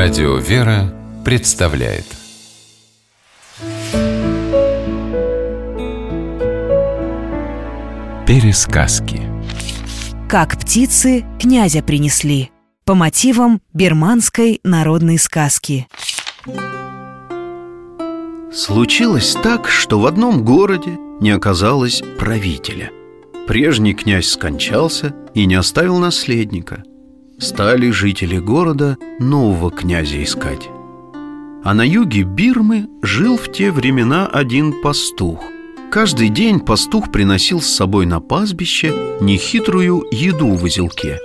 Радио «Вера» представляет. Пересказки. Как птицы князя принесли По мотивам бирманской народной сказки. Случилось так, что в одном городе не оказалось правителя. Прежний князь скончался и не оставил наследника Стали жители города нового князя искать. А на юге Бирмы жил в те времена один пастух. Каждый день пастух приносил с собой на пастбище нехитрую еду в узелке.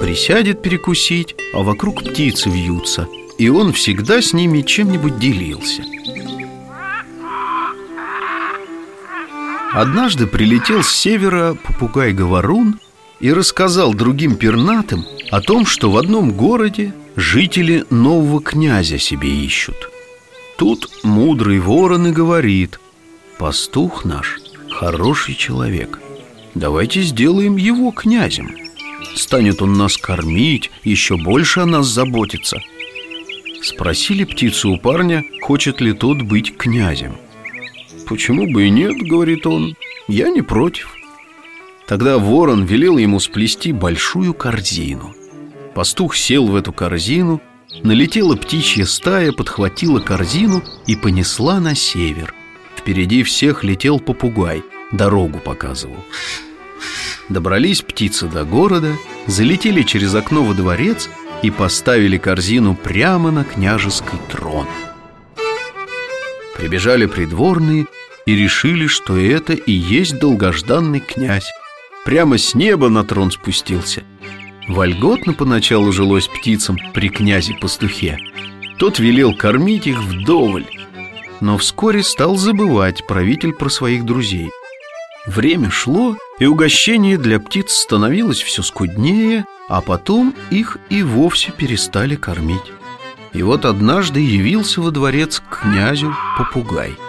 Присядет перекусить, а вокруг птицы вьются И он всегда с ними чем-нибудь делился. Однажды прилетел с севера попугай-говорун и рассказал другим пернатым о том, что в одном городе жители нового князя себе ищут. Тут мудрый ворон и говорит, пастух наш хороший человек, давайте сделаем его князем. Станет он нас кормить, еще больше о нас заботиться. Спросили птицу у парня, хочет ли тот быть князем. «Почему бы и нет?» — говорит он. «Я не против». Тогда ворон велел ему сплести большую корзину. Пастух сел в эту корзину, налетела птичья стая, подхватила корзину и понесла на север. Впереди всех летел попугай, дорогу показывал. Добрались птицы до города, залетели через окно во дворец и поставили корзину прямо на княжеский трон. Прибежали придворные и решили, что это и есть долгожданный князь. Прямо с неба на трон спустился. Вольготно поначалу жилось птицам при князе-пастухе. Тот велел кормить их вдоволь. Но вскоре стал забывать правитель про своих друзей. Время шло, и угощение для птиц становилось все скуднее, а потом их и вовсе перестали кормить. И вот однажды явился во дворец к князю попугай –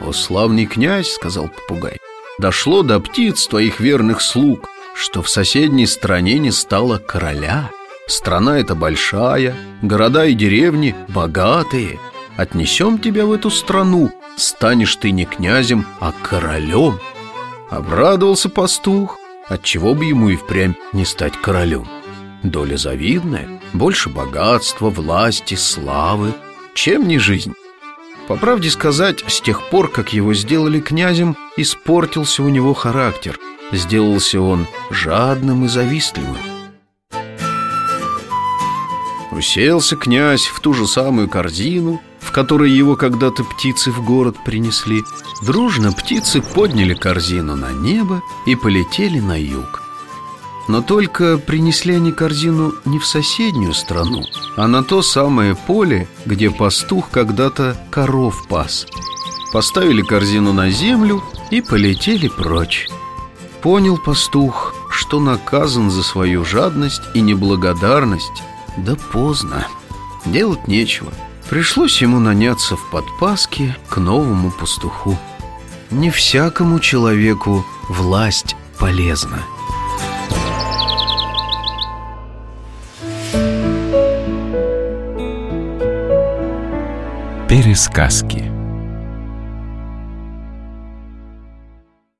«О, славный князь!» — сказал попугай «Дошло до птиц твоих верных слуг, что в соседней стране не стало короля. Страна эта большая, города и деревни богатые. Отнесем тебя в эту страну, станешь ты не князем, а королем. Обрадовался пастух, отчего бы ему и впрямь не стать королем. Доля завидная, больше богатства, власти, славы. Чем не жизнь? По правде сказать, с тех пор, как его сделали князем, испортился у него характер. Сделался он жадным и завистливым. Уселся князь в ту же самую корзину, в которой его когда-то птицы в город принесли. Дружно птицы подняли корзину на небо и полетели на юг. Но только принесли они корзину не в соседнюю страну, а на то самое поле, где пастух когда-то коров пас. Поставили корзину на землю и полетели прочь. Понял пастух, что наказан за свою жадность и неблагодарность, да поздно. Делать нечего. Пришлось ему наняться в подпаске к новому пастуху. Не всякому человеку власть полезна. Пересказки